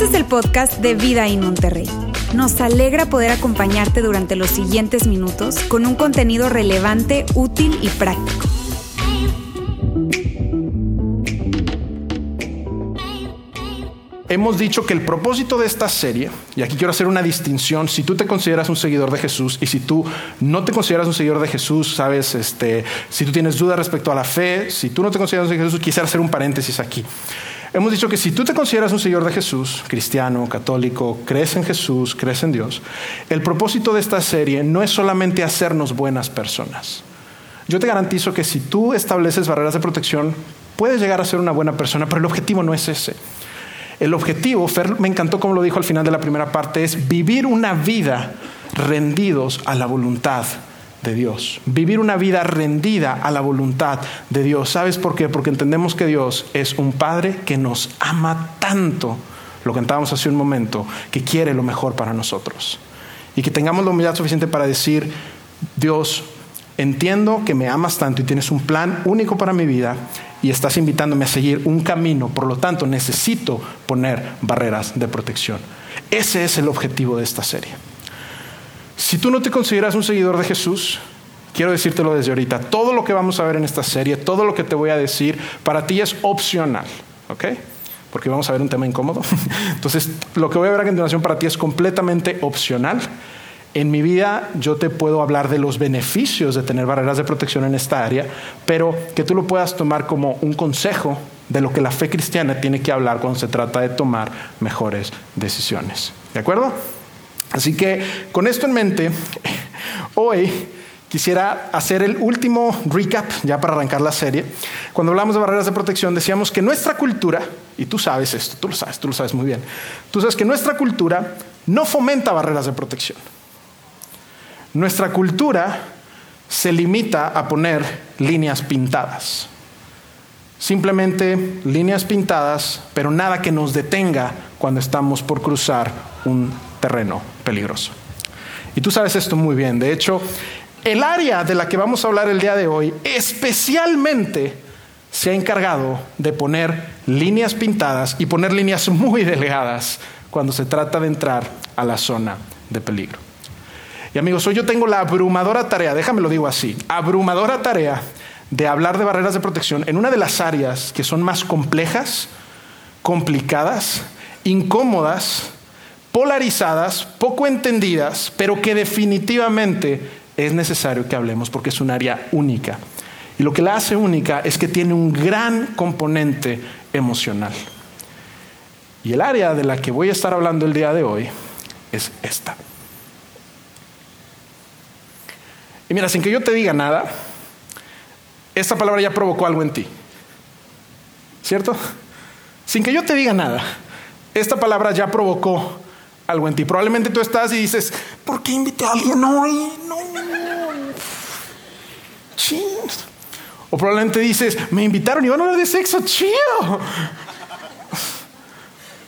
Este es el podcast de Vida en Monterrey. Nos alegra poder acompañarte durante los siguientes minutos con un contenido relevante, útil y práctico. Hemos dicho que el propósito de esta serie, y aquí quiero hacer una distinción, si tú te consideras un seguidor de Jesús y si tú no te consideras un seguidor de Jesús, sabes, este, si tú tienes dudas respecto a la fe, si tú no te consideras un seguidor de Jesús, quisiera hacer un paréntesis aquí. Hemos dicho que si tú te consideras un seguidor de Jesús, cristiano, católico, crees en Jesús, crees en Dios, el propósito de esta serie no es solamente hacernos buenas personas. Yo te garantizo que si tú estableces barreras de protección, puedes llegar a ser una buena persona, pero el objetivo no es ese. El objetivo, Fer me encantó como lo dijo al final de la primera parte, es vivir una vida rendidos a la voluntad de Dios. Vivir una vida rendida a la voluntad de Dios. ¿Sabes por qué? Porque entendemos que Dios es un Padre que nos ama tanto, lo cantábamos hace un momento, que quiere lo mejor para nosotros. Y que tengamos la humildad suficiente para decir, Dios, entiendo que me amas tanto y tienes un plan único para mi vida y estás invitándome a seguir un camino, por lo tanto necesito poner barreras de protección. Ese es el objetivo de esta serie. Si tú no te consideras un seguidor de Jesús, quiero decírtelo desde ahorita, todo lo que vamos a ver en esta serie, todo lo que te voy a decir, para ti es opcional, ¿ok? Porque vamos a ver un tema incómodo. Entonces, lo que voy a ver a continuación para ti es completamente opcional. En mi vida yo te puedo hablar de los beneficios de tener barreras de protección en esta área, pero que tú lo puedas tomar como un consejo de lo que la fe cristiana tiene que hablar cuando se trata de tomar mejores decisiones. ¿De acuerdo? Así que con esto en mente, hoy quisiera hacer el último recap ya para arrancar la serie. Cuando hablamos de barreras de protección decíamos que nuestra cultura, y tú sabes esto, tú lo sabes, tú lo sabes muy bien, tú sabes que nuestra cultura no fomenta barreras de protección. Nuestra cultura se limita a poner líneas pintadas. Simplemente líneas pintadas, pero nada que nos detenga cuando estamos por cruzar un terreno peligroso. Y tú sabes esto muy bien. De hecho, el área de la que vamos a hablar el día de hoy especialmente se ha encargado de poner líneas pintadas y poner líneas muy delgadas cuando se trata de entrar a la zona de peligro. Y amigos, hoy yo tengo la abrumadora tarea, déjame lo digo así, abrumadora tarea de hablar de barreras de protección en una de las áreas que son más complejas, complicadas, incómodas polarizadas, poco entendidas, pero que definitivamente es necesario que hablemos porque es un área única. Y lo que la hace única es que tiene un gran componente emocional. Y el área de la que voy a estar hablando el día de hoy es esta. Y mira, sin que yo te diga nada, esta palabra ya provocó algo en ti. ¿Cierto? Sin que yo te diga nada, esta palabra ya provocó algo en ti. Probablemente tú estás y dices, ¿por qué invité a alguien hoy? No. O probablemente dices, me invitaron y van a hablar de sexo, chido.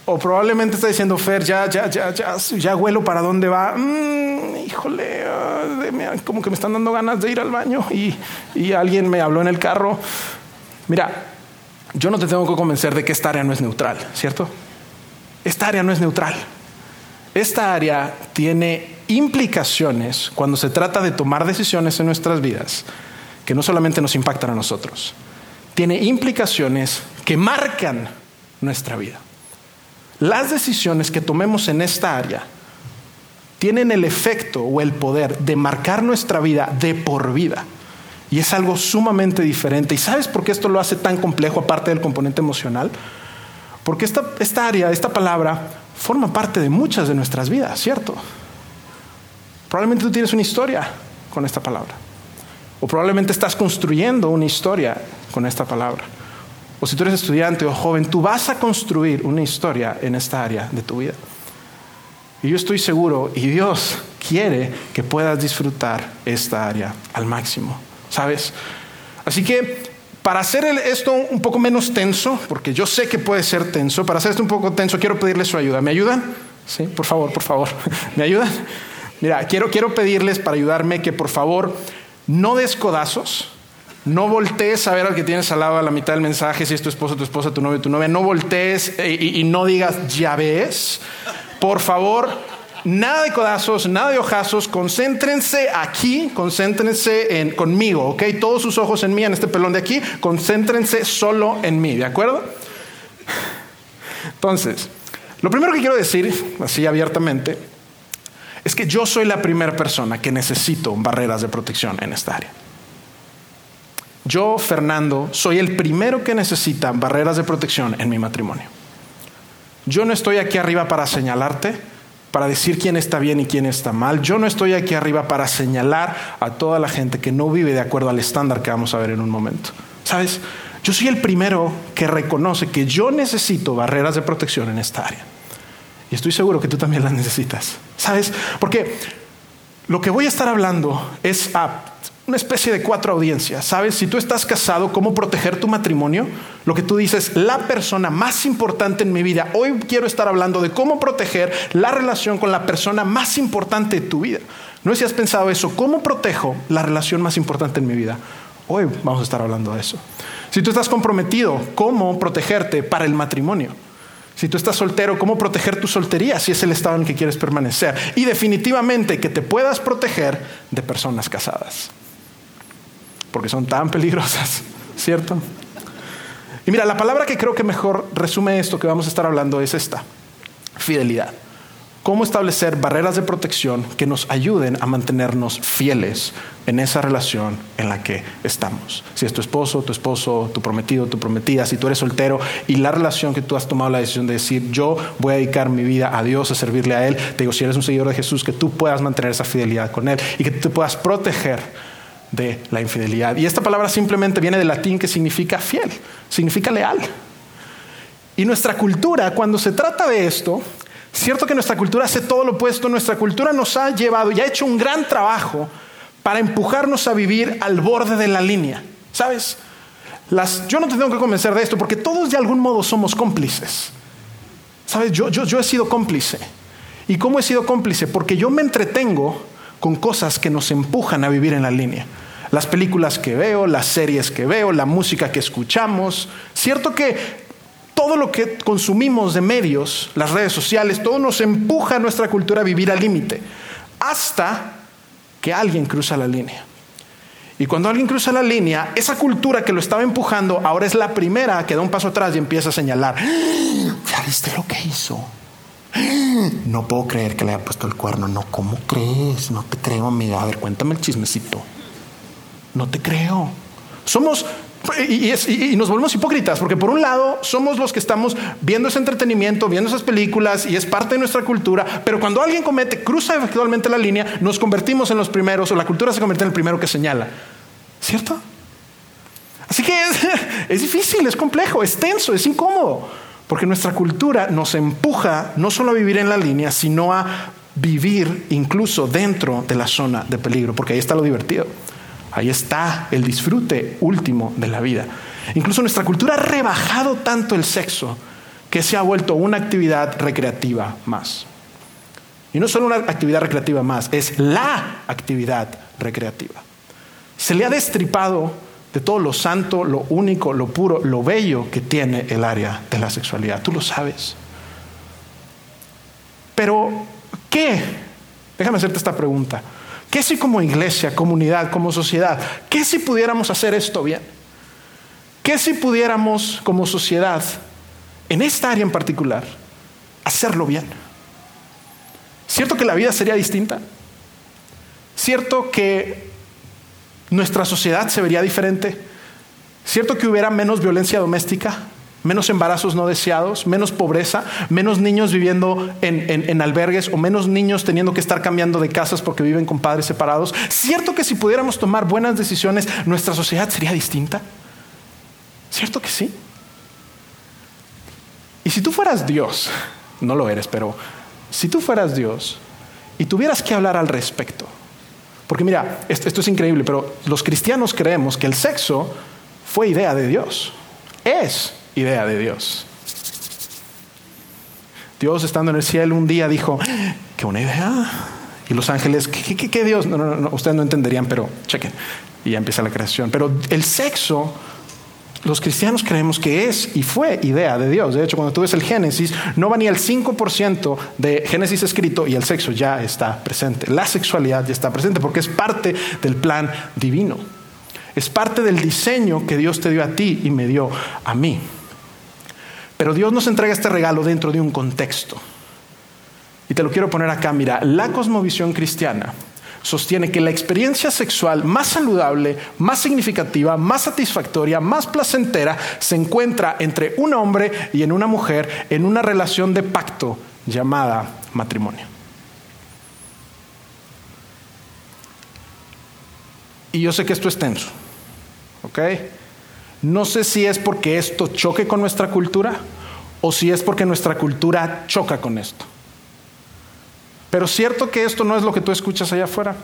O probablemente está diciendo, Fer, ya, ya, ya, ya, ya huelo para dónde va. Mm, híjole, ah, como que me están dando ganas de ir al baño y, y alguien me habló en el carro. Mira, yo no te tengo que convencer de que esta área no es neutral, ¿cierto? Esta área no es neutral. Esta área tiene implicaciones cuando se trata de tomar decisiones en nuestras vidas que no solamente nos impactan a nosotros, tiene implicaciones que marcan nuestra vida. Las decisiones que tomemos en esta área tienen el efecto o el poder de marcar nuestra vida de por vida. Y es algo sumamente diferente. ¿Y sabes por qué esto lo hace tan complejo aparte del componente emocional? Porque esta, esta área, esta palabra, forma parte de muchas de nuestras vidas, ¿cierto? Probablemente tú tienes una historia con esta palabra. O probablemente estás construyendo una historia con esta palabra. O si tú eres estudiante o joven, tú vas a construir una historia en esta área de tu vida. Y yo estoy seguro, y Dios quiere que puedas disfrutar esta área al máximo, ¿sabes? Así que para hacer esto un poco menos tenso, porque yo sé que puede ser tenso, para hacer esto un poco tenso, quiero pedirles su ayuda. ¿Me ayudan? Sí, por favor, por favor. ¿Me ayudan? Mira, quiero, quiero pedirles para ayudarme que por favor no des codazos, No voltees a ver al que tienes al lado a la mitad del mensaje, si es tu esposo, tu esposa, tu novio, tu novia. No voltees eh, y, no digas, ya ves. Por favor, nada de codazos, nada de ojazos. Concéntrense aquí, concéntrense en, conmigo, ¿ok? Todos sus ojos en mí, en este pelón de aquí. Concéntrense solo en mí, ¿de acuerdo? Entonces, lo primero que quiero decir, así abiertamente, es que yo soy la primera persona que necesito barreras de protección en esta área. Yo, Fernando, soy el primero que necesita barreras de protección en mi matrimonio. Yo no estoy aquí arriba para señalarte, para decir quién está bien y quién está mal. Yo no estoy aquí arriba para señalar a toda la gente que no vive de acuerdo al estándar que vamos a ver en un momento. ¿Sabes? Yo soy el primero que reconoce que yo necesito barreras de protección en esta área. Y estoy seguro que tú también las necesitas. ¿Sabes? Porque lo que voy a estar hablando es a una especie de cuatro audiencias. ¿Sabes? Si tú estás casado, ¿cómo proteger tu matrimonio? Lo que tú dices, la persona más importante en mi vida. Hoy quiero estar hablando de cómo proteger la relación con la persona más importante de tu vida. No sé si has pensado eso. ¿Cómo protejo la relación más importante en mi vida? Hoy vamos a estar hablando de eso. Si tú estás comprometido, ¿cómo protegerte para el matrimonio? Si tú estás soltero, ¿cómo proteger tu soltería si es el estado en que quieres permanecer? Y definitivamente que te puedas proteger de personas casadas porque son tan peligrosas, ¿cierto? Y mira, la palabra que creo que mejor resume esto que vamos a estar hablando es esta, fidelidad. Cómo establecer barreras de protección que nos ayuden a mantenernos fieles en esa relación en la que estamos. Si es tu esposo, tu esposo, tu prometido, tu prometida, si tú eres soltero y la relación que tú has tomado la decisión de decir, yo voy a dedicar mi vida a Dios, a servirle a Él, te digo, si eres un seguidor de Jesús, que tú puedas mantener esa fidelidad con Él y que tú te puedas proteger de la infidelidad. Y esta palabra simplemente viene del latín que significa fiel, significa leal. Y nuestra cultura, cuando se trata de esto, cierto que nuestra cultura hace todo lo opuesto, nuestra cultura nos ha llevado y ha hecho un gran trabajo para empujarnos a vivir al borde de la línea. ¿Sabes? Las, yo no te tengo que convencer de esto porque todos de algún modo somos cómplices. ¿Sabes? Yo, yo, yo he sido cómplice. ¿Y cómo he sido cómplice? Porque yo me entretengo con cosas que nos empujan a vivir en la línea las películas que veo, las series que veo, la música que escuchamos. Cierto que todo lo que consumimos de medios, las redes sociales, todo nos empuja a nuestra cultura a vivir al límite, hasta que alguien cruza la línea. Y cuando alguien cruza la línea, esa cultura que lo estaba empujando ahora es la primera que da un paso atrás y empieza a señalar, ¿ya viste lo que hizo? No puedo creer que le haya puesto el cuerno. No, ¿cómo crees? No te creo, amiga. A ver, cuéntame el chismecito. No te creo. Somos y, nos volvemos hipócritas, porque por un lado somos los que estamos viendo ese entretenimiento, viendo esas películas y es parte de nuestra cultura, pero cuando alguien comete, cruza efectivamente la línea, nos convertimos en los primeros o la cultura se convierte en el primero que señala. ¿Cierto? Así que es, es difícil, es complejo, es tenso, es incómodo, porque nuestra cultura nos empuja no solo a vivir en la línea, sino a vivir incluso dentro de la zona de peligro, porque ahí está lo divertido. Ahí está el disfrute último de la vida. Incluso nuestra cultura ha rebajado tanto el sexo que se ha vuelto una actividad recreativa más. Y no solo una actividad recreativa más, es la actividad recreativa. Se le ha destripado de todo lo santo, lo único, lo puro, lo bello que tiene el área de la sexualidad. Tú lo sabes. Pero, ¿qué? Déjame hacerte esta pregunta. ¿Qué si como iglesia, comunidad, como sociedad, qué si pudiéramos hacer esto bien? ¿Qué si pudiéramos como sociedad, en esta área en particular, hacerlo bien? ¿Cierto que la vida sería distinta? ¿Cierto que nuestra sociedad se vería diferente? ¿Cierto que hubiera menos violencia doméstica? Menos embarazos no deseados, menos pobreza, menos niños viviendo en, albergues o menos niños teniendo que estar cambiando de casas porque viven con padres separados. ¿Cierto que si pudiéramos tomar buenas decisiones, nuestra sociedad sería distinta? ¿Cierto que sí? Y si tú fueras Dios, no lo eres, pero si tú fueras Dios y tuvieras que hablar al respecto, porque mira, esto, esto es increíble, pero los cristianos creemos que el sexo fue idea de Dios, es idea de Dios. Dios estando en el cielo un día dijo, qué buena idea. Y los ángeles, ¿qué, Dios? No, no, no, ustedes no entenderían, pero chequen. y ya empieza la creación. Pero el sexo, los cristianos creemos que es y fue idea de Dios. De hecho, cuando tú ves el Génesis, no va ni el 5% de Génesis escrito y el sexo ya está presente. La sexualidad ya está presente porque es parte del plan divino. Es parte del diseño que Dios te dio a ti y me dio a mí. Pero Dios nos entrega este regalo dentro de un contexto. Y te lo quiero poner acá, mira, la cosmovisión cristiana sostiene que la experiencia sexual más saludable, más significativa, más satisfactoria, más placentera, se encuentra entre un hombre y en una mujer en una relación de pacto llamada matrimonio. Y yo sé que esto es tenso, ¿ok? No sé si es porque esto choque con nuestra cultura o si es porque nuestra cultura choca con esto. Pero cierto que esto no es lo que tú escuchas allá afuera.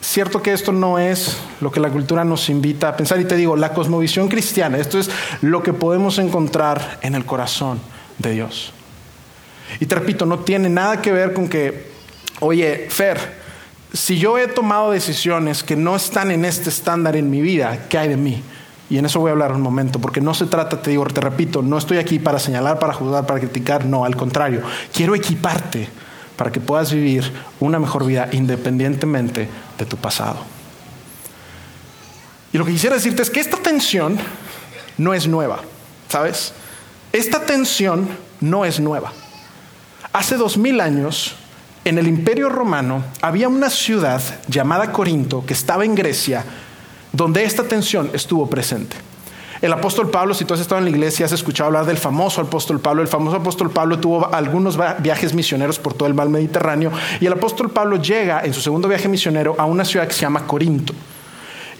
Cierto que esto no es lo que la cultura nos invita a pensar. Y te digo, la cosmovisión cristiana, esto es lo que podemos encontrar en el corazón de Dios. Y te repito, no tiene nada que ver con que, oye, Fer, si yo he tomado decisiones que no están en este estándar en mi vida, ¿qué hay de mí? Y en eso voy a hablar un momento, porque no se trata, te digo, te repito, no estoy aquí para señalar, para juzgar, para criticar, no, al contrario, quiero equiparte para que puedas vivir una mejor vida independientemente de tu pasado. Y lo que quisiera decirte es que esta tensión no es nueva, ¿sabes? Esta tensión no es nueva. Hace dos mil años, en el Imperio Romano, había una ciudad llamada Corinto que estaba en Grecia, donde esta tensión estuvo presente. El apóstol Pablo, si tú has estado en la iglesia, has escuchado hablar del famoso apóstol Pablo. El famoso apóstol Pablo tuvo algunos viajes misioneros por todo el mar Mediterráneo y el apóstol Pablo llega en su segundo viaje misionero a una ciudad que se llama Corinto.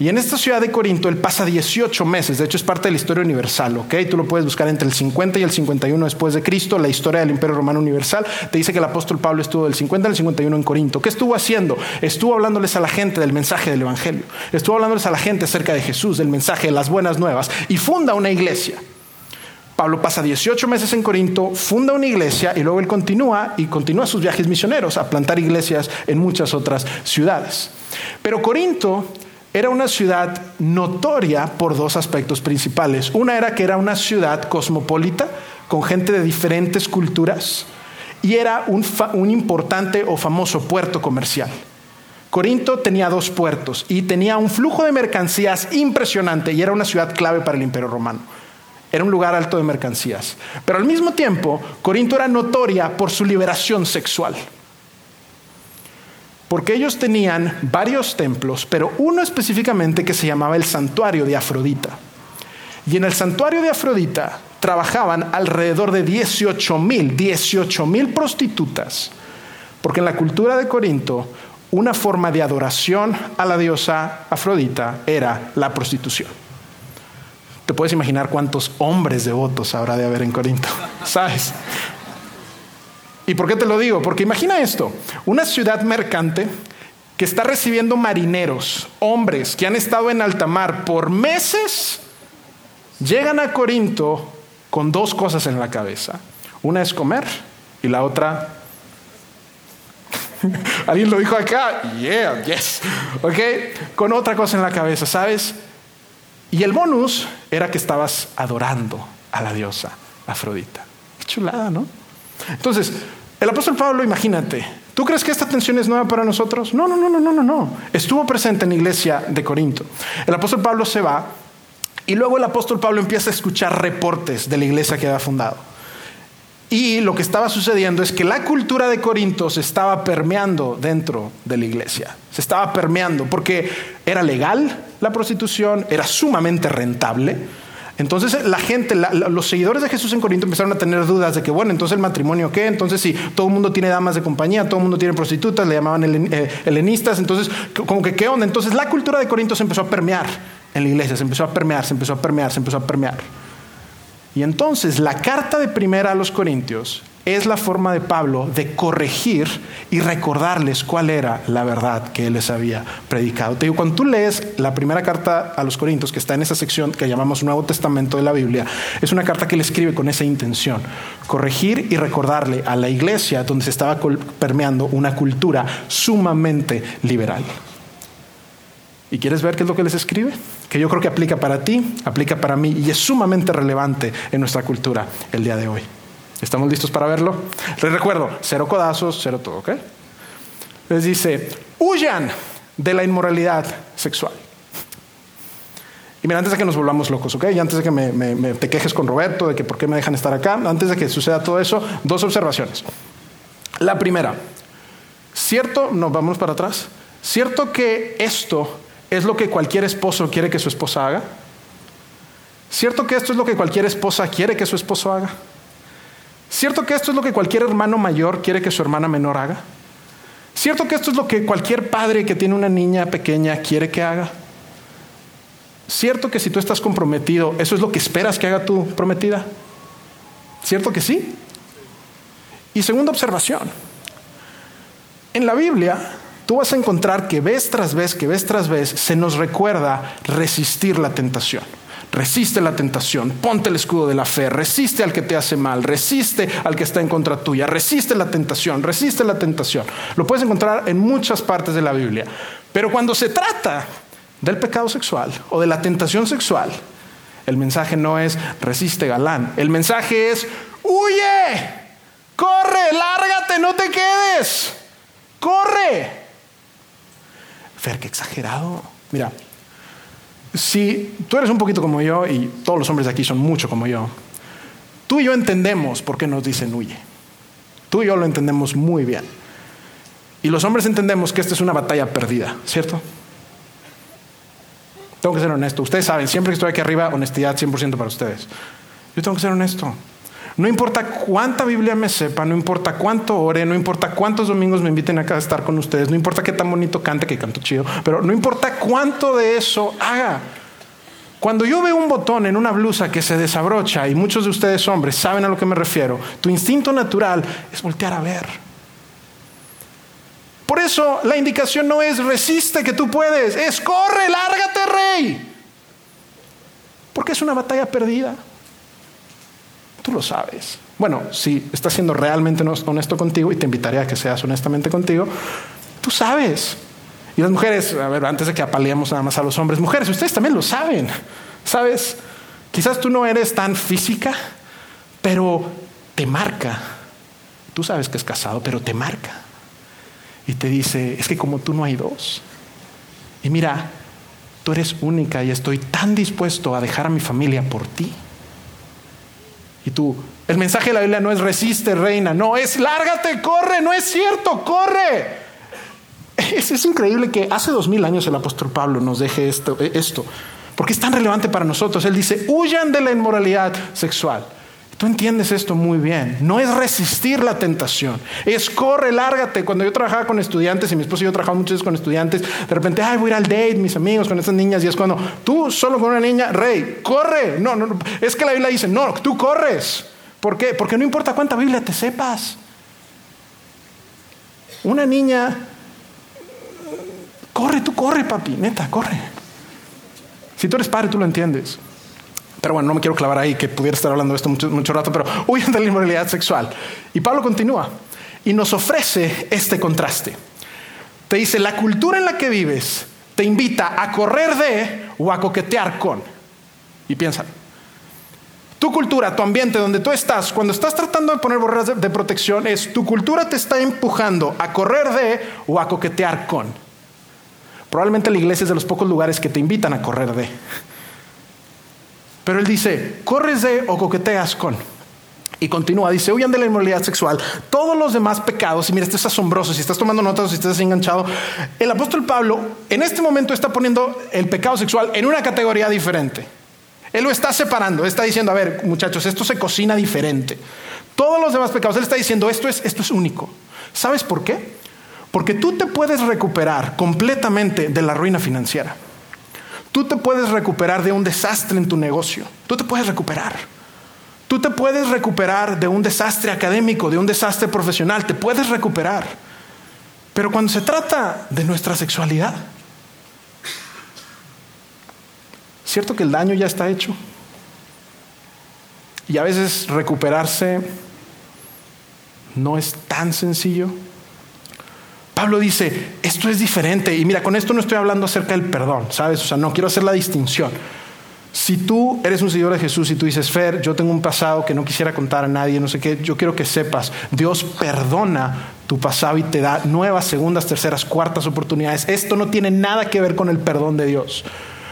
Y en esta ciudad de Corinto él pasa 18 meses, de hecho es parte de la historia universal, ¿ok? Tú lo puedes buscar entre el 50 y el 51 después de Cristo, la historia del Imperio Romano Universal, te dice que el apóstol Pablo estuvo del 50 al 51 en Corinto. ¿Qué estuvo haciendo? Estuvo hablándoles a la gente del mensaje del Evangelio, estuvo hablándoles a la gente acerca de Jesús, del mensaje de las buenas nuevas, y funda una iglesia. Pablo pasa 18 meses en Corinto, funda una iglesia y luego él continúa y continúa sus viajes misioneros a plantar iglesias en muchas otras ciudades. Pero Corinto era una ciudad notoria por dos aspectos principales. Una era que era una ciudad cosmopolita, con gente de diferentes culturas, y era un, importante o famoso puerto comercial. Corinto tenía dos puertos y tenía un flujo de mercancías impresionante y era una ciudad clave para el imperio romano. Era un lugar alto de mercancías. Pero al mismo tiempo, Corinto era notoria por su liberación sexual porque ellos tenían varios templos, pero uno específicamente que se llamaba el santuario de Afrodita. Y en el santuario de Afrodita trabajaban alrededor de 18 mil, 18 mil prostitutas, porque en la cultura de Corinto una forma de adoración a la diosa Afrodita era la prostitución. Te puedes imaginar cuántos hombres devotos habrá de haber en Corinto, ¿sabes? ¿Y por qué te lo digo? Porque imagina esto, una ciudad mercante que está recibiendo marineros, hombres que han estado en alta mar por meses, llegan a Corinto con dos cosas en la cabeza. Una es comer y la otra... Alguien lo dijo acá, yeah, yes, ok, con otra cosa en la cabeza, ¿sabes? Y el bonus era que estabas adorando a la diosa Afrodita. Qué chulada, ¿no? Entonces, el apóstol Pablo, imagínate, ¿tú crees que esta tensión es nueva para nosotros? No, no, no, no, no, no. Estuvo presente en la iglesia de Corinto. El apóstol Pablo se va y luego el apóstol Pablo empieza a escuchar reportes de la iglesia que había fundado. Y lo que estaba sucediendo es que la cultura de Corinto se estaba permeando dentro de la iglesia. Se estaba permeando porque era legal la prostitución, era sumamente rentable entonces la gente, los seguidores de Jesús en Corinto empezaron a tener dudas de que, bueno, entonces el matrimonio qué, entonces si todo el mundo tiene damas de compañía, todo el mundo tiene prostitutas, le llamaban eh, helenistas, entonces como que qué onda. Entonces la cultura de Corinto se empezó a permear en la iglesia, se empezó a permear, se empezó a permear, se empezó a permear. Y entonces la carta de primera a los Corintios es la forma de Pablo de corregir y recordarles cuál era la verdad que él les había predicado. Te digo, cuando tú lees la primera carta a los Corintios, que está en esa sección que llamamos Nuevo Testamento de la Biblia, es una carta que él escribe con esa intención, corregir y recordarle a la iglesia donde se estaba permeando una cultura sumamente liberal. ¿Y quieres ver qué es lo que les escribe? Que yo creo que aplica para ti, aplica para mí y es sumamente relevante en nuestra cultura el día de hoy. ¿Estamos listos para verlo? Les recuerdo, cero codazos, cero todo, ¿ok? Les dice, huyan de la inmoralidad sexual. Y mira, antes de que nos volvamos locos, ¿ok? Y antes de que me, te quejes con Roberto de que por qué me dejan estar acá, antes de que suceda todo eso, dos observaciones. La primera, ¿cierto? Nos vamos para atrás. ¿Cierto que esto es lo que cualquier esposo quiere que su esposa haga? ¿Cierto que esto es lo que cualquier esposa quiere que su esposo haga? ¿Cierto que esto es lo que cualquier hermano mayor quiere que su hermana menor haga? ¿Cierto que esto es lo que cualquier padre que tiene una niña pequeña quiere que haga? ¿Cierto que si tú estás comprometido, eso es lo que esperas que haga tu prometida? ¿Cierto que sí? Y segunda observación, en la Biblia tú vas a encontrar que vez tras vez, que vez tras vez, se nos recuerda resistir la tentación. Resiste la tentación, ponte el escudo de la fe, resiste al que te hace mal, resiste al que está en contra tuya, resiste la tentación, resiste la tentación. Lo puedes encontrar en muchas partes de la Biblia. Pero cuando se trata del pecado sexual o de la tentación sexual, el mensaje no es resiste galán, el mensaje es huye, corre, lárgate, no te quedes, corre. Fer, qué exagerado. Mira, si tú eres un poquito como yo y todos los hombres de aquí son mucho como yo, tú y yo entendemos por qué nos dicen huye. Tú y yo lo entendemos muy bien. Y los hombres entendemos que esta es una batalla perdida, ¿cierto? Tengo que ser honesto. Ustedes saben, siempre que estoy aquí arriba, honestidad 100% para ustedes. Yo tengo que ser honesto. No importa cuánta Biblia me sepa, no importa cuánto ore, no importa cuántos domingos me inviten acá a estar con ustedes, no importa qué tan bonito cante, que canto chido, pero no importa cuánto de eso haga. Cuando yo veo un botón en una blusa que se desabrocha, y muchos de ustedes hombres saben a lo que me refiero, tu instinto natural es voltear a ver. Por eso la indicación no es resiste que tú puedes, es corre, lárgate, rey. Porque es una batalla perdida. Tú lo sabes. Bueno, si estás siendo realmente honesto contigo, y te invitaré a que seas honestamente contigo, tú sabes. Y las mujeres, a ver, antes de que apaleemos nada más a los hombres, mujeres, ustedes también lo saben. ¿Sabes? Quizás tú no eres tan física, pero te marca. Tú sabes que es casado, pero te marca. Y te dice, es que como tú no hay dos. Y mira, tú eres única y estoy tan dispuesto a dejar a mi familia por ti. Y tú, el mensaje de la Biblia no es resiste, reina, no, es lárgate, corre, no es cierto, corre. Es, es increíble que hace dos mil años el apóstol Pablo nos deje esto, esto, porque es tan relevante para nosotros. Él dice, huyan de la inmoralidad sexual. Tú entiendes esto muy bien. No es resistir la tentación, es corre, lárgate. Cuando yo trabajaba con estudiantes y mi esposo y yo trabajamos muchas veces con estudiantes, de repente, ay, voy a ir al date, mis amigos, con estas niñas, y es cuando tú solo con una niña, rey, corre. No, no, no. es que la Biblia dice, no, tú corres. ¿Por qué? Porque no importa cuánta Biblia te sepas. Una niña, corre, tú corre, papi, neta, corre. Si tú eres padre, tú lo entiendes. Pero bueno, no me quiero clavar ahí, que pudiera estar hablando de esto mucho, rato, pero huyen de la inmoralidad sexual. Y Pablo continúa y nos ofrece este contraste. Te dice, la cultura en la que vives te invita a correr de o a coquetear con. Y piensa, tu cultura, tu ambiente donde tú estás, cuando estás tratando de poner barreras de protección, es tu cultura te está empujando a correr de o a coquetear con. Probablemente la iglesia es de los pocos lugares que te invitan a correr de. Pero él dice, corres de o coqueteas con. Y continúa, dice, huyan de la inmoralidad sexual, todos los demás pecados, y mira, esto es asombroso, si estás tomando notas o si estás enganchado, el apóstol Pablo en este momento está poniendo el pecado sexual en una categoría diferente. Él lo está separando, está diciendo, a ver, muchachos, esto se cocina diferente. Todos los demás pecados, él está diciendo, esto es, esto es único. ¿Sabes por qué? Porque tú te puedes recuperar completamente de la ruina financiera. Tú te puedes recuperar de un desastre en tu negocio. Tú te puedes recuperar. Tú te puedes recuperar de un desastre académico, de un desastre profesional. Te puedes recuperar. Pero cuando se trata de nuestra sexualidad, ¿cierto que el daño ya está hecho? Y a veces recuperarse no es tan sencillo. Pablo dice, esto es diferente. Y mira, con esto no estoy hablando acerca del perdón, ¿sabes? O sea, no quiero hacer la distinción. Si tú eres un seguidor de Jesús y tú dices, Fer, yo tengo un pasado que no quisiera contar a nadie, no sé qué, yo quiero que sepas, Dios perdona tu pasado y te da nuevas, segundas, terceras, cuartas oportunidades. Esto no tiene nada que ver con el perdón de Dios.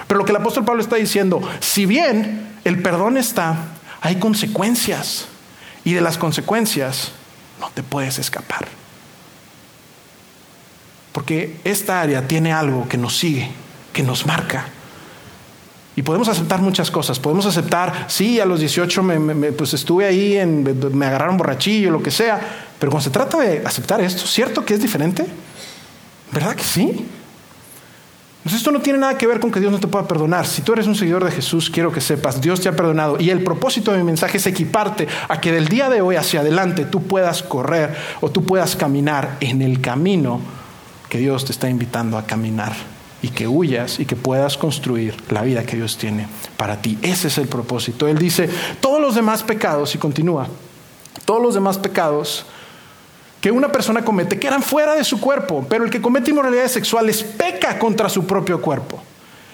Pero lo que el apóstol Pablo está diciendo, si bien el perdón está, hay consecuencias. Y de las consecuencias no te puedes escapar. Porque esta área tiene algo que nos sigue, que nos marca. Y podemos aceptar muchas cosas. Podemos aceptar, sí, a los 18 me, pues estuve ahí, me agarraron borrachillo, lo que sea. Pero cuando se trata de aceptar esto, ¿cierto que es diferente? ¿Verdad que sí? Pues esto no tiene nada que ver con que Dios no te pueda perdonar. Si tú eres un seguidor de Jesús, quiero que sepas, Dios te ha perdonado. Y el propósito de mi mensaje es equiparte a que del día de hoy hacia adelante tú puedas correr o tú puedas caminar en el camino que Dios te está invitando a caminar y que huyas y que puedas construir la vida que Dios tiene para ti. Ese es el propósito. Él dice, todos los demás pecados, y continúa, todos los demás pecados que una persona comete quedan fuera de su cuerpo, pero el que comete inmoralidades sexuales peca contra su propio cuerpo.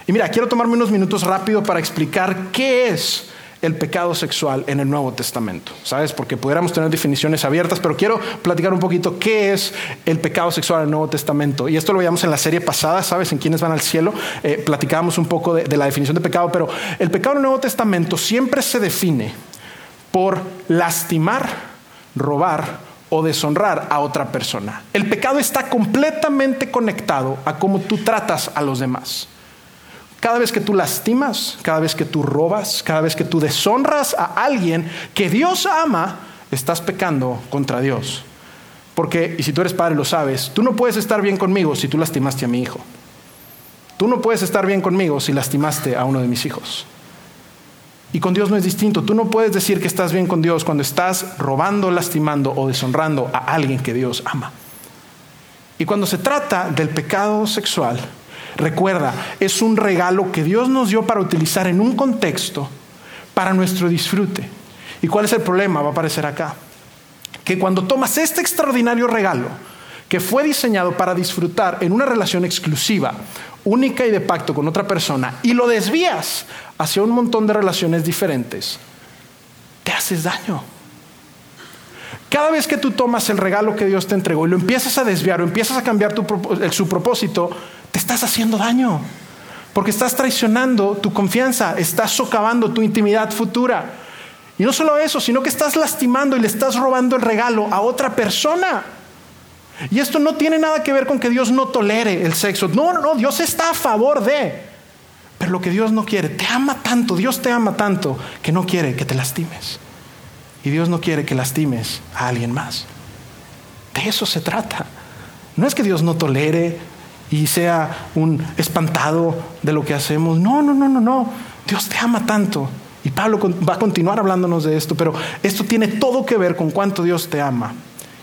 Y mira, quiero tomarme unos minutos rápido para explicar qué es el pecado sexual en el Nuevo Testamento. ¿Sabes? Porque pudiéramos tener definiciones abiertas, pero quiero platicar un poquito qué es el pecado sexual en el Nuevo Testamento. Y esto lo veíamos en la serie pasada, ¿sabes? En quienes van al cielo. Eh, platicábamos un poco de, de la definición de pecado, pero el pecado en el Nuevo Testamento siempre se define por lastimar, robar o deshonrar a otra persona. El pecado está completamente conectado a cómo tú tratas a los demás. Cada vez que tú lastimas, cada vez que tú robas, cada vez que tú deshonras a alguien que Dios ama, estás pecando contra Dios. Porque, y si tú eres padre lo sabes, tú no puedes estar bien conmigo si tú lastimaste a mi hijo. Tú no puedes estar bien conmigo si lastimaste a uno de mis hijos. Y con Dios no es distinto. Tú no puedes decir que estás bien con Dios cuando estás robando, lastimando o deshonrando a alguien que Dios ama. Y cuando se trata del pecado sexual, Recuerda, es un regalo que Dios nos dio para utilizar en un contexto para nuestro disfrute. ¿Y cuál es el problema? Va a aparecer acá. Que cuando tomas este extraordinario regalo, que fue diseñado para disfrutar en una relación exclusiva, única y de pacto con otra persona, y lo desvías hacia un montón de relaciones diferentes, te haces daño. Cada vez que tú tomas el regalo que Dios te entregó y lo empiezas a desviar o empiezas a cambiar su propósito, te estás haciendo daño. Porque estás traicionando tu confianza, estás socavando tu intimidad futura. Y no solo eso, sino que estás lastimando y le estás robando el regalo a otra persona. Y esto no tiene nada que ver con que Dios no tolere el sexo. No, no, Dios está a favor de. Pero lo que Dios no quiere, te ama tanto, Dios te ama tanto, que no quiere que te lastimes. Y Dios no quiere que lastimes a alguien más. De eso se trata. No es que Dios no tolere y sea un espantado de lo que hacemos. No, no, no, no, no. Dios te ama tanto. Y Pablo va a continuar hablándonos de esto, pero esto tiene todo que ver con cuánto Dios te ama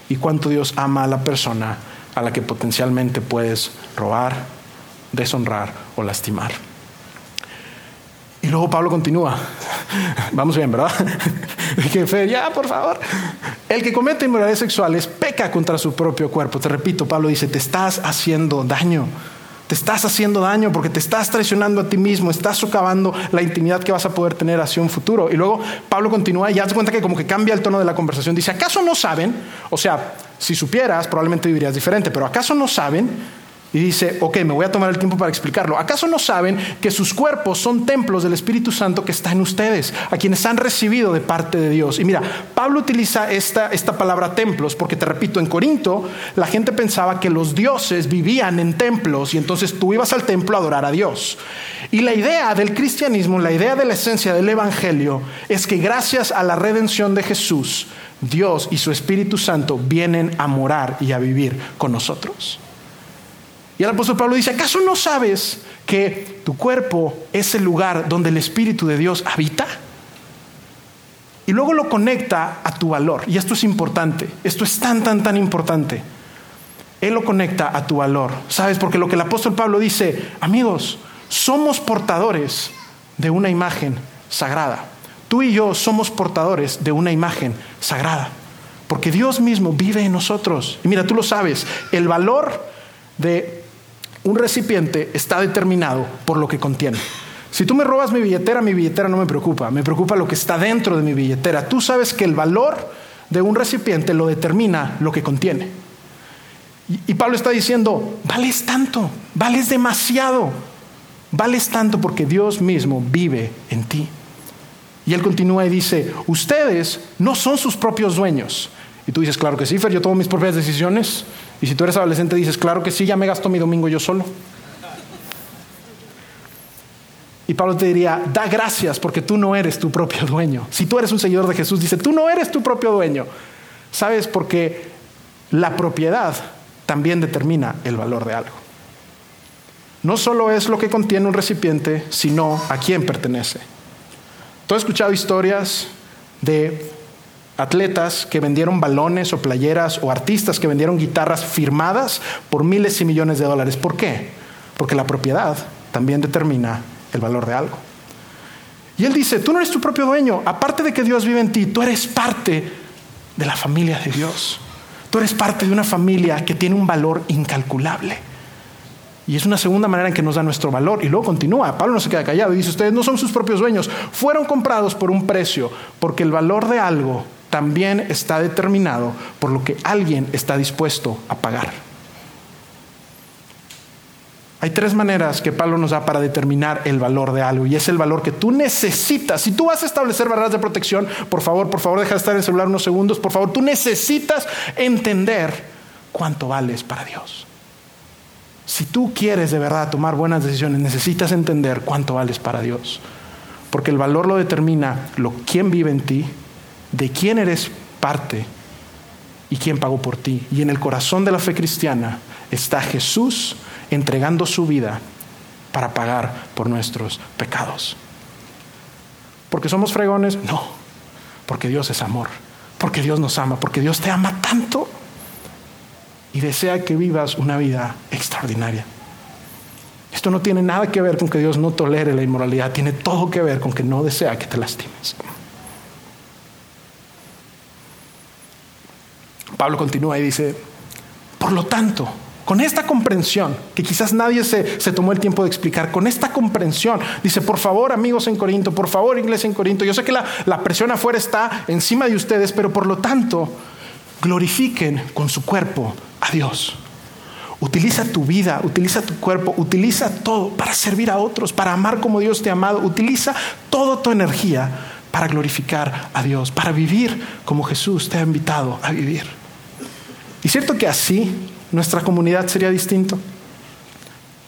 y cuánto Dios ama a la persona a la que potencialmente puedes robar, deshonrar o lastimar. Y luego Pablo continúa. Vamos bien, ¿verdad? que ya, por favor. El que comete inmoralidades sexuales peca contra su propio cuerpo. Te repito, Pablo dice, te estás haciendo daño. Te estás haciendo daño porque te estás traicionando a ti mismo, estás socavando la intimidad que vas a poder tener hacia un futuro. Y luego Pablo continúa y ya te cuenta que como que cambia el tono de la conversación. Dice, ¿acaso no saben? O sea, si supieras, probablemente vivirías diferente, pero ¿acaso no saben y dice, ok, me voy a tomar el tiempo para explicarlo. ¿Acaso no saben que sus cuerpos son templos del Espíritu Santo que está en ustedes, a quienes han recibido de parte de Dios? Y mira, Pablo utiliza esta, esta palabra templos porque, te repito, en Corinto la gente pensaba que los dioses vivían en templos y entonces tú ibas al templo a adorar a Dios. Y la idea del cristianismo, la idea de la esencia del Evangelio es que gracias a la redención de Jesús, Dios y su Espíritu Santo vienen a morar y a vivir con nosotros. Y el apóstol Pablo dice, ¿acaso no sabes que tu cuerpo es el lugar donde el Espíritu de Dios habita? Y luego lo conecta a tu valor. Y esto es importante. Esto es tan, tan, tan importante. Él lo conecta a tu valor. ¿Sabes? Porque lo que el apóstol Pablo dice, amigos, somos portadores de una imagen sagrada. Tú y yo somos portadores de una imagen sagrada. porque Dios mismo vive en nosotros. Y mira, tú lo sabes, el valor de un recipiente está determinado por lo que contiene. Si tú me robas mi billetera, mi billetera no me preocupa, me preocupa lo que está dentro de mi billetera. Tú sabes que el valor de un recipiente lo determina lo que contiene. Y, Pablo está diciendo, vales tanto, vales demasiado, vales tanto porque Dios mismo vive en ti. Y él continúa y dice, ustedes no son sus propios dueños. Y tú dices, claro que sí, Fer, yo tomo mis propias decisiones. Y si tú eres adolescente dices, claro que sí, ya me gasto mi domingo yo solo. Y Pablo te diría, da gracias porque tú no eres tu propio dueño. Si tú eres un seguidor de Jesús, dice, tú no eres tu propio dueño. ¿Sabes? Porque la propiedad también determina el valor de algo. No solo es lo que contiene un recipiente, sino a quién pertenece. Tú has escuchado historias de atletas que vendieron balones o playeras o artistas que vendieron guitarras firmadas por miles y millones de dólares. ¿Por qué? Porque la propiedad también determina el valor de algo. Y él dice, tú no eres tu propio dueño, aparte de que Dios vive en ti, tú eres parte de la familia de Dios. Tú eres parte de una familia que tiene un valor incalculable. Y es una segunda manera en que nos da nuestro valor. Y luego continúa, Pablo no se queda callado y dice, ustedes no son sus propios dueños, fueron comprados por un precio, porque el valor de algo también está determinado por lo que alguien está dispuesto a pagar. Hay tres maneras que Pablo nos da para determinar el valor de algo y es el valor que tú necesitas. Si tú vas a establecer barreras de protección, por favor, por favor, deja de estar en el celular unos segundos, por favor, tú necesitas entender cuánto vales para Dios. Si tú quieres de verdad tomar buenas decisiones, necesitas entender cuánto vales para Dios. Porque el valor lo determina lo quién vive en ti, de quién eres parte y quién pagó por ti. Y en el corazón de la fe cristiana está Jesús entregando su vida para pagar por nuestros pecados. ¿Porque somos fregones? No, porque Dios es amor, porque Dios nos ama, porque Dios te ama tanto y desea que vivas una vida extraordinaria. Esto no tiene nada que ver con que Dios no tolere la inmoralidad, tiene todo que ver con que no desea que te lastimes. Pablo continúa y dice, por lo tanto, con esta comprensión, que quizás nadie se, tomó el tiempo de explicar, con esta comprensión, dice, por favor amigos en Corinto, por favor iglesia en Corinto, yo sé que la, la presión afuera está encima de ustedes, pero por lo tanto, glorifiquen con su cuerpo a Dios. Utiliza tu vida, utiliza tu cuerpo, utiliza todo para servir a otros, para amar como Dios te ha amado. Utiliza toda tu energía para glorificar a Dios, para vivir como Jesús te ha invitado a vivir. Y cierto que así nuestra comunidad sería distinto.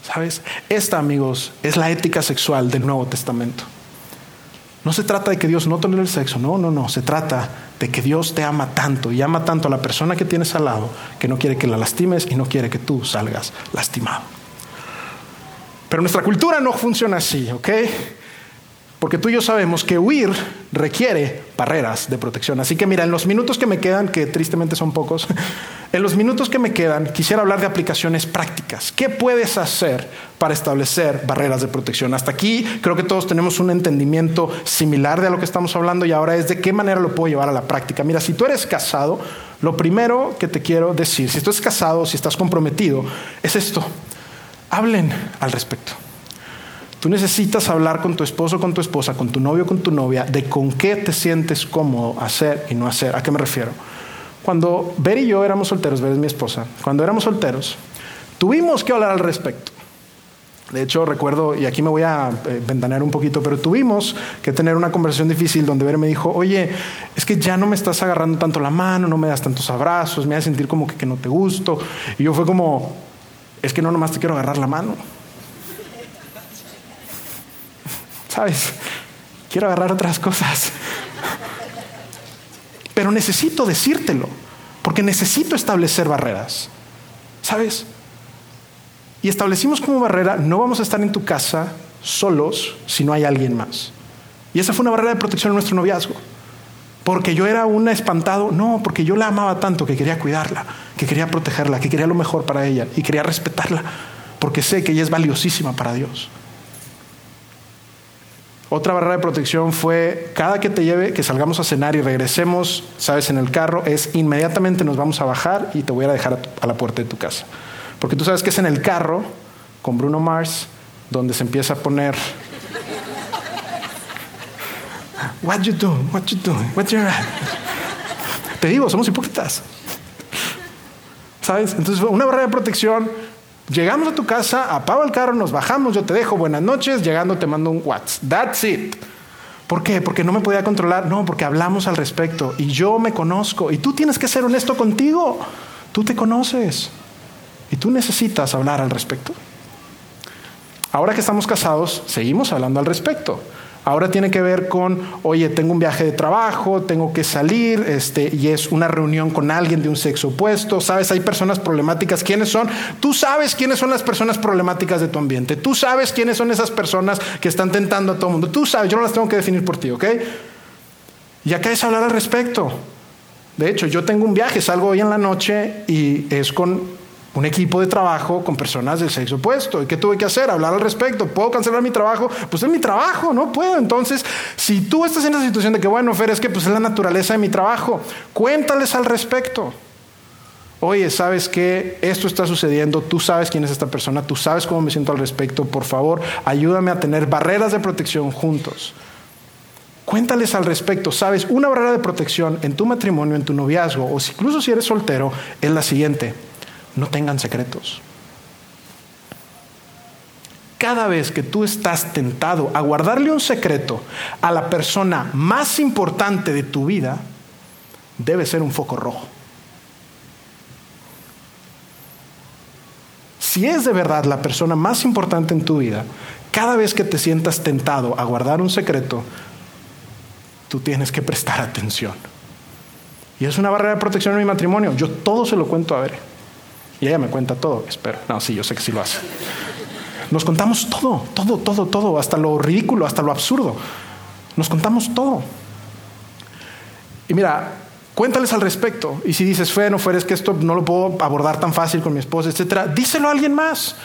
¿Sabes? Esta, amigos, es la ética sexual del Nuevo Testamento. No se trata de que Dios no tolere el sexo, no, no, no. Se trata de que Dios te ama tanto y ama tanto a la persona que tienes al lado que no quiere que la lastimes y no quiere que tú salgas lastimado. Pero nuestra cultura no funciona así, ¿ok? Porque tú y yo sabemos que huir requiere barreras de protección. Así que mira, en los minutos que me quedan, que tristemente son pocos, en los minutos que me quedan quisiera hablar de aplicaciones prácticas. ¿Qué puedes hacer para establecer barreras de protección? Hasta aquí creo que todos tenemos un entendimiento similar de a lo que estamos hablando y ahora es de qué manera lo puedo llevar a la práctica. Mira, si tú eres casado, lo primero que te quiero decir, si tú eres casado, si estás comprometido, es esto. Hablen al respecto. Tú necesitas hablar con tu esposo, con tu esposa, con tu novio, con tu novia, de con qué te sientes cómodo hacer y no hacer. ¿A qué me refiero? Cuando Ver y yo éramos solteros, Ver es mi esposa, cuando éramos solteros, tuvimos que hablar al respecto. De hecho, recuerdo, y aquí me voy a eh, ventanear un poquito, pero tuvimos que tener una conversación difícil donde Ver me dijo, oye, es que ya no me estás agarrando tanto la mano, no me das tantos abrazos, me hace sentir como que, que no te gusto. Y yo fue como, es que no nomás te quiero agarrar la mano. ¿Sabes? Quiero agarrar otras cosas. Pero necesito decírtelo, porque necesito establecer barreras. ¿Sabes? Y establecimos como barrera, no vamos a estar en tu casa solos si no hay alguien más. Y esa fue una barrera de protección en nuestro noviazgo. Porque yo era una espantado, no, porque yo la amaba tanto que quería cuidarla, que quería protegerla, que quería lo mejor para ella y quería respetarla, porque sé que ella es valiosísima para Dios. Otra barrera de protección fue cada que te lleve, que salgamos a cenar y regresemos, sabes, en el carro, es inmediatamente nos vamos a bajar y te voy a dejar a, la puerta de tu casa. Porque tú sabes que es en el carro con Bruno Mars donde se empieza a poner What you doing? What you doing? What you Te digo, somos hipócritas. ¿Sabes? Entonces, una barrera de protección Llegamos a tu casa, apago el carro, nos bajamos, yo te dejo buenas noches, llegando te mando un WhatsApp. That's it. ¿Por qué? Porque no me podía controlar. No, porque hablamos al respecto y yo me conozco y tú tienes que ser honesto contigo. Tú te conoces y tú necesitas hablar al respecto. Ahora que estamos casados, seguimos hablando al respecto. Ahora tiene que ver con, oye, tengo un viaje de trabajo, tengo que salir, este, y es una reunión con alguien de un sexo opuesto. Sabes, hay personas problemáticas. ¿Quiénes son? Tú sabes quiénes son las personas problemáticas de tu ambiente. Tú sabes quiénes son esas personas que están tentando a todo el mundo. Tú sabes, yo no las tengo que definir por ti, ¿ok? Y acá es hablar al respecto. De hecho, yo tengo un viaje, salgo hoy en la noche y es con un equipo de trabajo con personas del sexo opuesto. ¿Y qué tuve que hacer? Hablar al respecto. ¿Puedo cancelar mi trabajo? Pues es mi trabajo, no puedo. Entonces, si tú estás en esa situación de que, bueno, Fer, es que pues es la naturaleza de mi trabajo, cuéntales al respecto. Oye, ¿sabes qué? Esto está sucediendo, tú sabes quién es esta persona, tú sabes cómo me siento al respecto, por favor, ayúdame a tener barreras de protección juntos. Cuéntales al respecto, sabes, una barrera de protección en tu matrimonio, en tu noviazgo, o incluso si eres soltero, es la siguiente no tengan secretos. Cada vez que tú estás tentado a guardarle un secreto a la persona más importante de tu vida, debe ser un foco rojo. Si es de verdad la persona más importante en tu vida, cada vez que te sientas tentado a guardar un secreto, tú tienes que prestar atención. Y es una barrera de protección en mi matrimonio. Yo todo se lo cuento a ver. Y ella me cuenta todo, espero. No, sí, yo sé que sí lo hace. Nos contamos todo, todo, todo, todo, hasta lo ridículo, hasta lo absurdo. Nos contamos todo. Y mira, cuéntales al respecto. Y si dices, fue, no fuera, es que esto no lo puedo abordar tan fácil con mi esposa, etcétera, díselo a alguien más.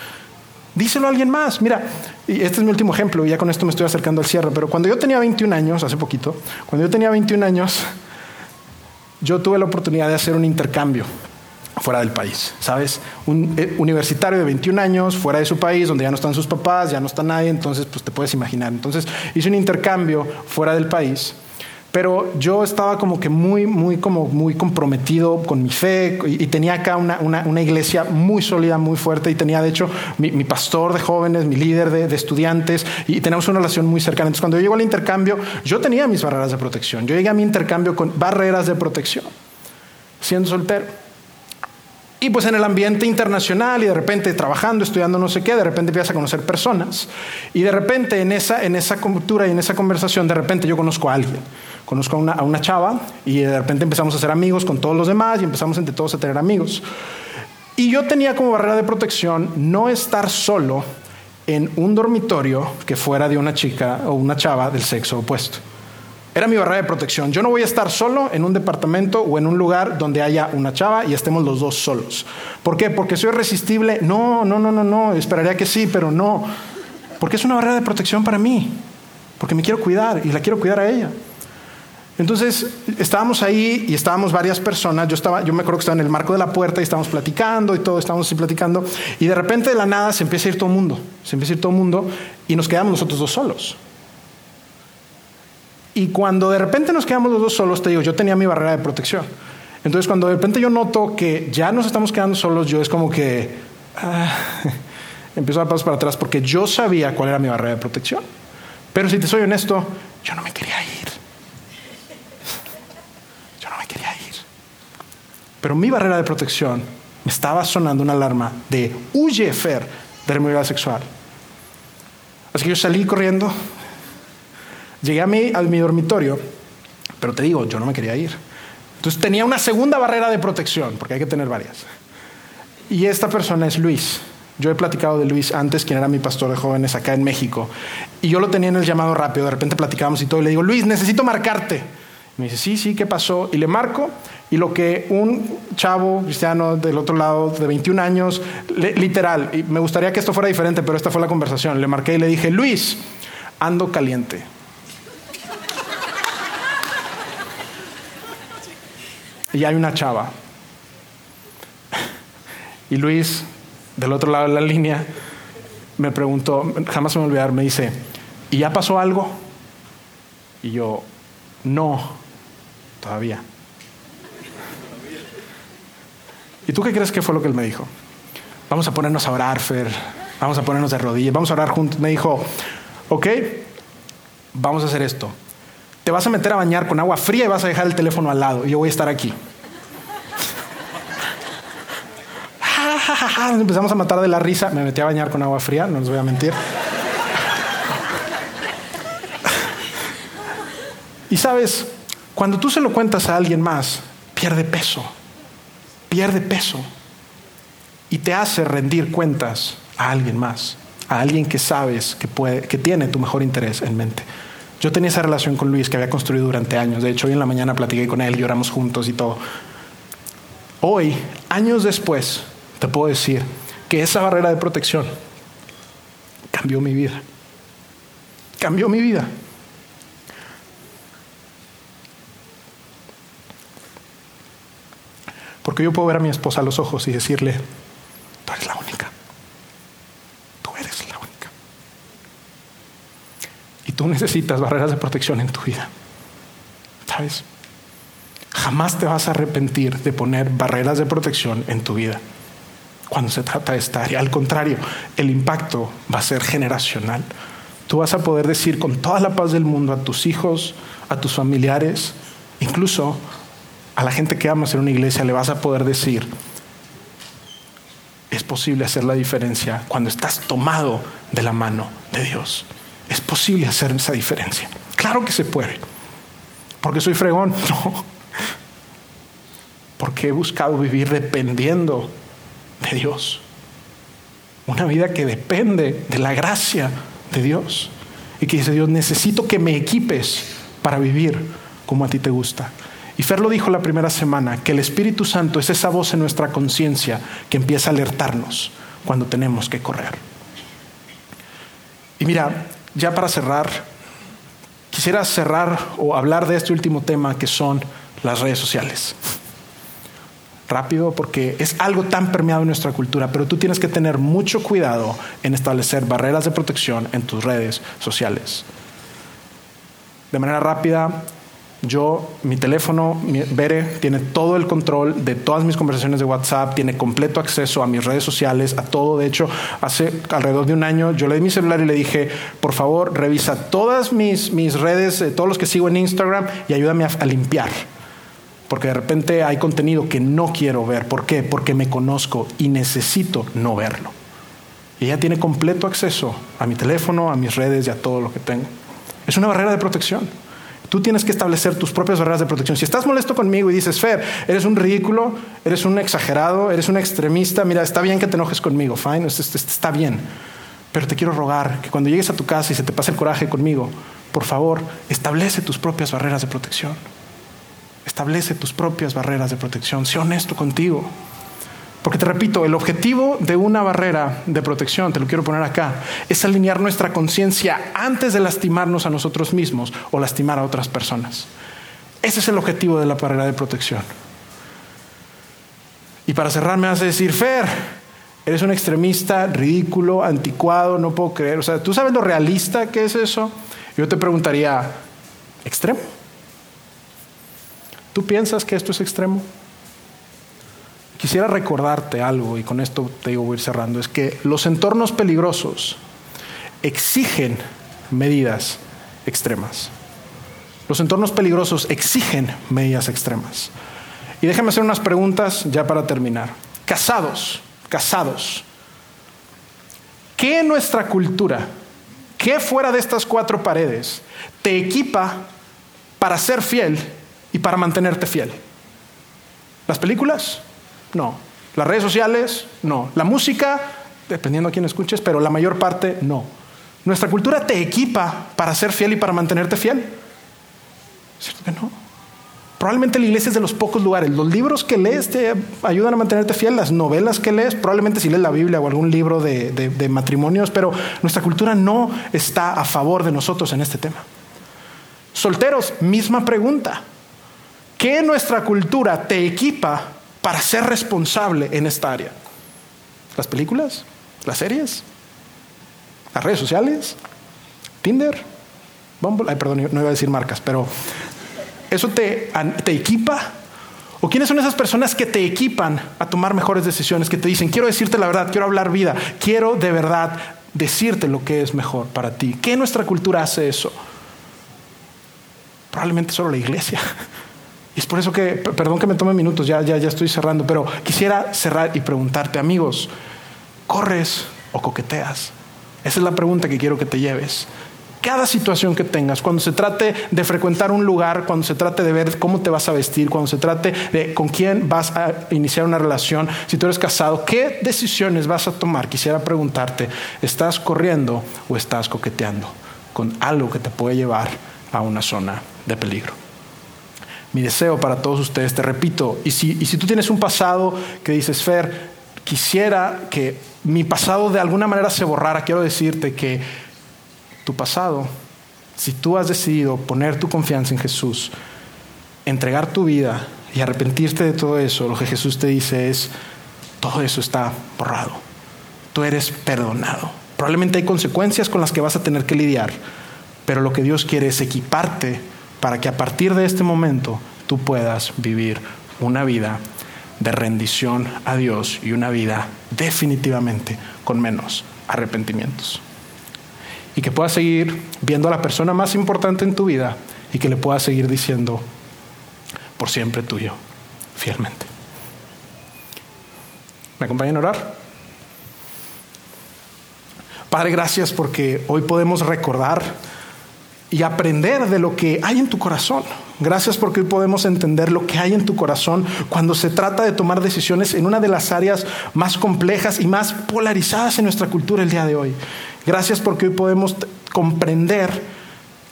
Díselo a alguien más. Mira, y este es mi último ejemplo, y ya con esto me estoy acercando al cierre, pero cuando yo tenía 21 años, hace poquito, cuando yo tenía 21 años, yo tuve la oportunidad de hacer un intercambio fuera del país, ¿sabes? Un eh, universitario de 21 años fuera de su país, donde ya no están sus papás, ya no está nadie, entonces pues te puedes imaginar. Entonces hice un intercambio fuera del país, pero yo estaba como que muy, muy, como muy comprometido con mi fe y, tenía acá una, una, iglesia muy sólida, muy fuerte y tenía de hecho mi, pastor de jóvenes, mi líder de, de, estudiantes y tenemos una relación muy cercana. Entonces cuando yo llego al intercambio, yo tenía mis barreras de protección, yo llegué a mi intercambio con barreras de protección, siendo soltero. Y pues en el ambiente internacional y de repente trabajando, estudiando no sé qué, de repente empiezas a conocer personas. Y de repente en esa, en esa cultura y en esa conversación, de repente yo conozco a alguien. Conozco a una, a una chava y de repente empezamos a ser amigos con todos los demás y empezamos entre todos a tener amigos. Y yo tenía como barrera de protección no estar solo en un dormitorio que fuera de una chica o una chava del sexo opuesto. Era mi barrera de protección. Yo no voy a estar solo en un departamento o en un lugar donde haya una chava y estemos los dos solos. ¿Por qué? Porque soy irresistible. No, no, no, no, no. Esperaría que sí, pero no. Porque es una barrera de protección para mí. Porque me quiero cuidar y la quiero cuidar a ella. Entonces estábamos ahí y estábamos varias personas. Yo estaba, yo me acuerdo que estaba en el marco de la puerta y estábamos platicando y todo, estábamos así platicando. Y de repente de la nada se empieza a ir todo el mundo. Se empieza a ir todo el mundo y nos quedamos nosotros dos solos. Y cuando de repente nos quedamos los dos solos, te digo, yo tenía mi barrera de protección. Entonces, cuando de repente yo noto que ya nos estamos quedando solos, yo es como que ah, empiezo a dar pasos para atrás porque yo sabía cuál era mi barrera de protección. Pero si te soy honesto, yo no me quería ir. Yo no me quería ir. Pero mi barrera de protección me estaba sonando una alarma de huye, Fer, de la sexual. Así que yo salí corriendo, Llegué a mi, a mi dormitorio, pero te digo, yo no me quería ir. Entonces tenía una segunda barrera de protección, porque hay que tener varias. Y esta persona es Luis. Yo he platicado de Luis antes, quien era mi pastor de jóvenes acá en México. Y yo lo tenía en el llamado rápido. De repente platicábamos y todo. Y le digo, Luis, necesito marcarte. me dice, sí, sí, ¿qué pasó? Y le marco. Y lo que un chavo cristiano del otro lado, de 21 años, literal, y me gustaría que esto fuera diferente, pero esta fue la conversación. Le marqué y le dije, Luis, ando caliente y hay una chava. Y Luis, del otro lado de la línea, me preguntó, jamás me olvidar, me dice, ¿y ya pasó algo? Y yo, no, todavía. ¿Y tú qué crees que fue lo que él me dijo? Vamos a ponernos a orar, Fer. Vamos a ponernos de rodillas. Vamos a orar juntos. Me dijo, ok, vamos a hacer esto. Te vas a meter a bañar con agua fría y vas a dejar el teléfono al lado. Y yo voy a estar aquí. Nos empezamos a matar de la risa. Me metí a bañar con agua fría, no les voy a mentir. Y sabes, cuando tú se lo cuentas a alguien más, pierde peso pierde peso y te hace rendir cuentas a alguien más, a alguien que sabes que, que tiene tu mejor interés en mente. Yo tenía esa relación con Luis que había construido durante años. De hecho, hoy en la mañana platiqué con él, lloramos juntos y todo. Hoy, años después, te puedo decir que esa barrera de protección cambió mi vida. Cambió mi vida. Porque yo puedo ver a mi esposa a los ojos y decirle, tú eres la única. Tú eres la única. Y tú necesitas barreras de protección en tu vida. ¿Sabes? Jamás te vas a arrepentir de poner barreras de protección en tu vida cuando se trata de estar. Y al contrario, el impacto va a ser generacional. Tú vas a poder decir con toda la paz del mundo a tus hijos, a tus familiares, incluso a la gente que amas en una iglesia le vas a poder decir, es posible hacer la diferencia cuando estás tomado de la mano de Dios. Es posible hacer esa diferencia. Claro que se puede. Porque soy fregón, no. Porque he buscado vivir dependiendo de Dios. Una vida que depende de la gracia de Dios. Y que dice Dios, necesito que me equipes para vivir como a ti te gusta. Y Fer lo dijo la primera semana, que el Espíritu Santo es esa voz en nuestra conciencia que empieza a alertarnos cuando tenemos que correr. Y mira, ya para cerrar, quisiera cerrar o hablar de este último tema que son las redes sociales. Rápido, porque es algo tan permeado en nuestra cultura, pero tú tienes que tener mucho cuidado en establecer barreras de protección en tus redes sociales. De manera rápida, yo, mi teléfono, mi, Bere, tiene todo el control de todas mis conversaciones de WhatsApp, tiene completo acceso a mis redes sociales, a todo. De hecho, hace alrededor de un año yo le di mi celular y le dije, por favor, revisa todas mis, mis redes, eh, todos los que sigo en Instagram y ayúdame a, limpiar. Porque de repente hay contenido que no quiero ver. ¿Por qué? Porque me conozco y necesito no verlo. Y ella tiene completo acceso a mi teléfono, a mis redes y a todo lo que tengo. Es una barrera de protección. Tú tienes que establecer tus propias barreras de protección. Si estás molesto conmigo y dices, Fer, eres un ridículo, eres un exagerado, eres un extremista, mira, está bien que te enojes conmigo, fine, está bien. Pero te quiero rogar que cuando llegues a tu casa y se te pase el coraje conmigo, por favor, establece tus propias barreras de protección. Establece tus propias barreras de protección. Sé honesto contigo. Porque te repito, el objetivo de una barrera de protección, te lo quiero poner acá, es alinear nuestra conciencia antes de lastimarnos a nosotros mismos o lastimar a otras personas. Ese es el objetivo de la barrera de protección. Y para cerrar me a decir, Fer, eres un extremista, ridículo, anticuado, no puedo creer. O sea, ¿tú sabes lo realista que es eso? Yo te preguntaría, ¿extremo? ¿Tú piensas que esto es extremo? Quisiera recordarte algo, y con esto te digo, voy a ir cerrando, es que los entornos peligrosos exigen medidas extremas. Los entornos peligrosos exigen medidas extremas. Y déjame hacer unas preguntas ya para terminar. Casados, casados. ¿Qué en nuestra cultura, qué fuera de estas cuatro paredes, te equipa para ser fiel y para mantenerte fiel? ¿Las películas? No. Las redes sociales, no. La música, dependiendo a quién escuches, pero la mayor parte no. Nuestra cultura te equipa para ser fiel y para mantenerte fiel. ¿Cierto que no? Probablemente la iglesia es de los pocos lugares. Los libros que lees te ayudan a mantenerte fiel, las novelas que lees, probablemente si lees la Biblia o algún libro de, de matrimonios, pero nuestra cultura no está a favor de nosotros en este tema. Solteros, misma pregunta. ¿Qué nuestra cultura te equipa para ser responsable en esta área? ¿Las películas? ¿Las series? ¿Las redes sociales? ¿Tinder? Bumble? Ay, perdón, no iba a decir marcas, pero ¿eso te, te equipa ¿O quiénes son esas personas que te equipan a tomar mejores decisiones, que te dicen, quiero decirte la verdad, quiero hablar vida, quiero de verdad decirte lo que es mejor para ti? ¿Qué nuestra cultura hace eso? Probablemente solo la iglesia. Es por eso que, perdón que me tome minutos, ya, ya, ya estoy cerrando, pero quisiera cerrar y preguntarte, amigos, ¿corres o coqueteas? Esa es la pregunta que quiero que te lleves cada situación que tengas, cuando se trate de frecuentar un lugar, cuando se trate de ver cómo te vas a vestir, cuando se trate de con quién vas a iniciar una relación, si tú eres casado, ¿qué decisiones vas a tomar? Quisiera preguntarte, ¿estás corriendo o estás coqueteando con algo que te puede llevar a una zona de peligro? Mi deseo para todos ustedes, te repito, y si, y si tú tienes un pasado que dices, Fer, quisiera que mi pasado de alguna manera se borrara, quiero decirte que tu pasado, si tú has decidido poner tu confianza en Jesús, entregar tu vida y arrepentirte de todo eso, lo que Jesús te dice es, todo eso está borrado. Tú eres perdonado. Probablemente hay consecuencias con las que vas a tener que lidiar, pero lo que Dios quiere es equiparte para que a partir de este momento tú puedas vivir una vida de rendición a Dios y una vida definitivamente con menos arrepentimientos y que puedas seguir viendo a la persona más importante en tu vida y que le puedas seguir diciendo por siempre tuyo, fielmente. ¿Me acompañan a orar? Padre, gracias porque hoy podemos recordar y aprender de lo que hay en tu corazón. Gracias porque hoy podemos entender lo que hay en tu corazón cuando se trata de tomar decisiones en una de las áreas más complejas y más polarizadas en nuestra cultura el día de hoy. Gracias porque hoy podemos comprender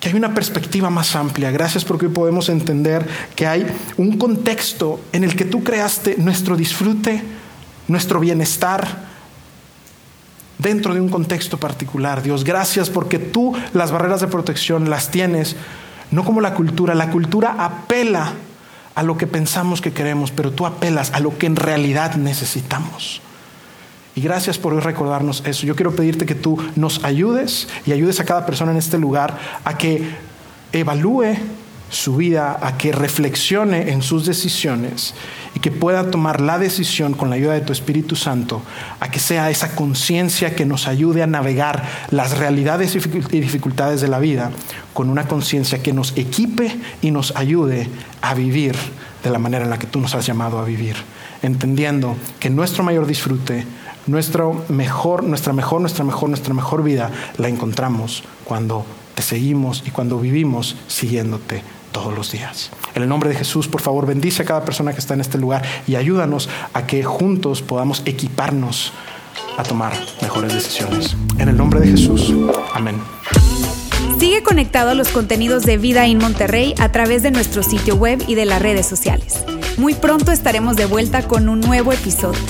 que hay una perspectiva más amplia. Gracias porque hoy podemos entender que hay un contexto en el que tú creaste nuestro disfrute, nuestro bienestar, dentro de un contexto particular. Dios, gracias porque tú las barreras de protección las tienes, no como la cultura. La cultura apela a lo que pensamos que queremos, pero tú apelas a lo que en realidad necesitamos. Y gracias por recordarnos eso. Yo quiero pedirte que tú nos ayudes y ayudes a cada persona en este lugar a que evalúe su vida, a que reflexione en sus decisiones y que pueda tomar la decisión con la ayuda de tu Espíritu Santo, a que sea esa conciencia que nos ayude a navegar las realidades y dificultades de la vida con una conciencia que nos equipe y nos ayude a vivir de la manera en la que tú nos has llamado a vivir, entendiendo que nuestro mayor disfrute nuestro mejor, nuestra mejor, nuestra mejor, nuestra mejor vida la encontramos cuando te seguimos y cuando vivimos siguiéndote todos los días. En el nombre de Jesús, por favor, bendice a cada persona que está en este lugar y ayúdanos a que juntos podamos equiparnos a tomar mejores decisiones. En el nombre de Jesús. Amén. Sigue conectado a los contenidos de Vida en Monterrey a través de nuestro sitio web y de las redes sociales. Muy pronto estaremos de vuelta con un nuevo episodio.